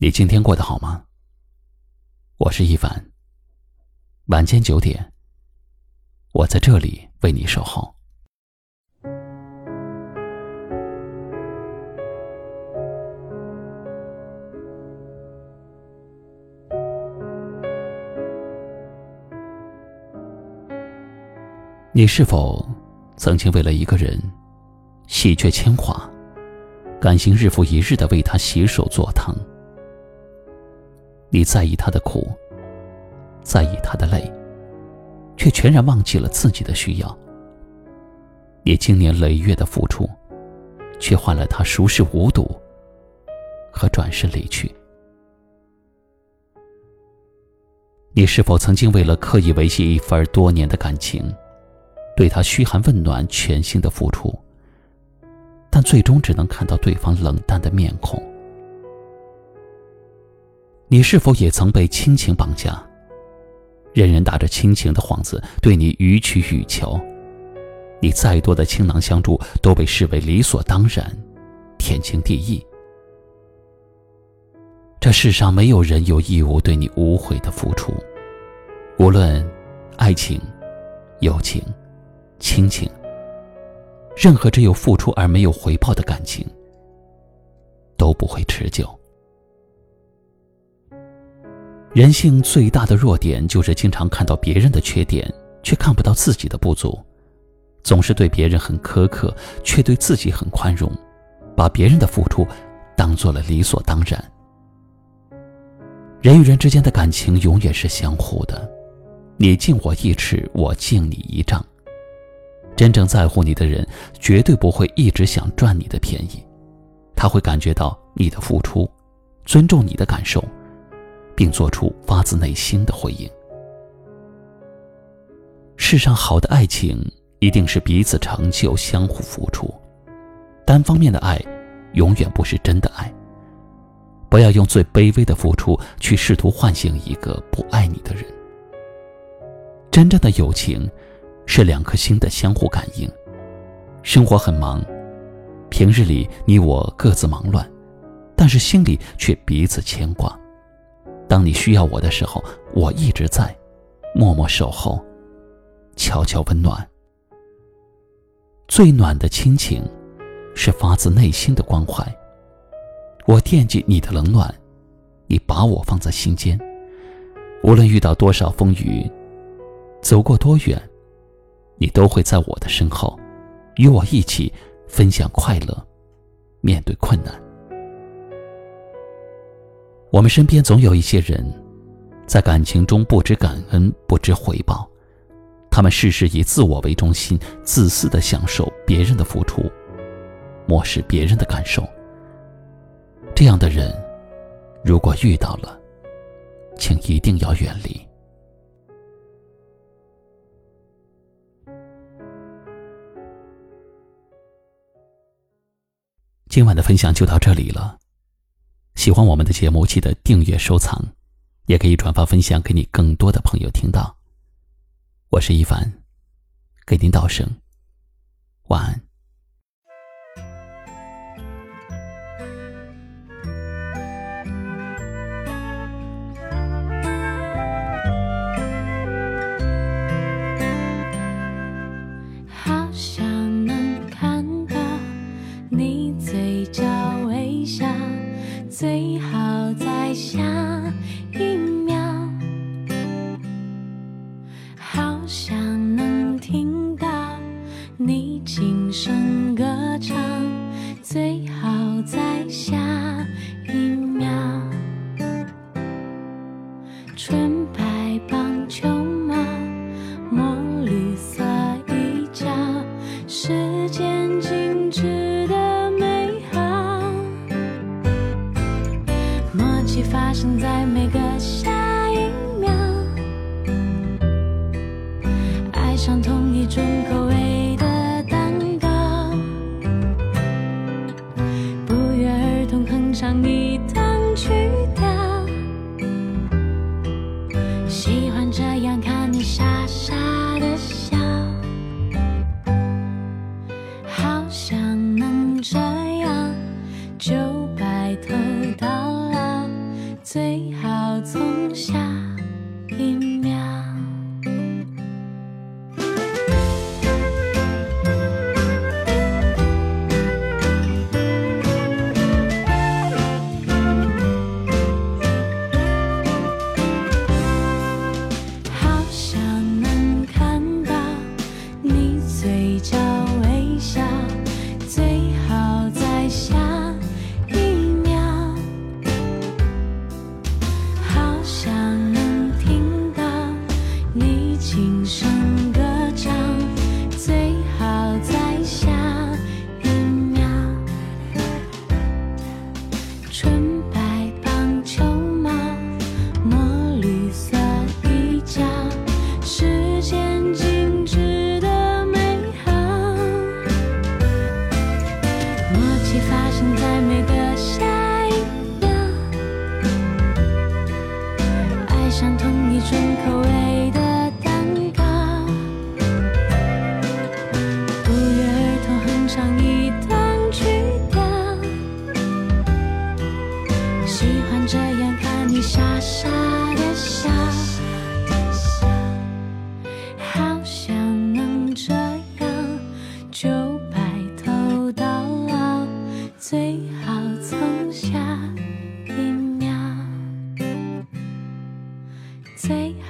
你今天过得好吗？我是一凡。晚间九点，我在这里为你守候。你是否曾经为了一个人喜鹊牵挂，甘心日复一日的为他洗手做汤？你在意他的苦，在意他的累，却全然忘记了自己的需要。你经年累月的付出，却换了他熟视无睹和转身离去。你是否曾经为了刻意维系一份多年的感情，对他嘘寒问暖、全心的付出，但最终只能看到对方冷淡的面孔？你是否也曾被亲情绑架？人人打着亲情的幌子对你予取予求，你再多的倾囊相助都被视为理所当然、天经地义。这世上没有人有义务对你无悔的付出，无论爱情、友情、亲情，任何只有付出而没有回报的感情，都不会持久。人性最大的弱点就是经常看到别人的缺点，却看不到自己的不足；总是对别人很苛刻，却对自己很宽容，把别人的付出当做了理所当然。人与人之间的感情永远是相互的，你敬我一尺，我敬你一丈。真正在乎你的人，绝对不会一直想赚你的便宜，他会感觉到你的付出，尊重你的感受。并做出发自内心的回应。世上好的爱情一定是彼此成就、相互付出，单方面的爱永远不是真的爱。不要用最卑微的付出去试图唤醒一个不爱你的人。真正的友情是两颗心的相互感应。生活很忙，平日里你我各自忙乱，但是心里却彼此牵挂。当你需要我的时候，我一直在，默默守候，悄悄温暖。最暖的亲情，是发自内心的关怀。我惦记你的冷暖，你把我放在心间。无论遇到多少风雨，走过多远，你都会在我的身后，与我一起分享快乐，面对困难。我们身边总有一些人，在感情中不知感恩、不知回报，他们事事以自我为中心，自私的享受别人的付出，漠视别人的感受。这样的人，如果遇到了，请一定要远离。今晚的分享就到这里了。喜欢我们的节目，记得订阅收藏，也可以转发分享给你更多的朋友听到。我是一凡，给您道声晚安。头到老，最好从下一秒。傻傻的笑好想能这样就白头到老最好从下一秒最好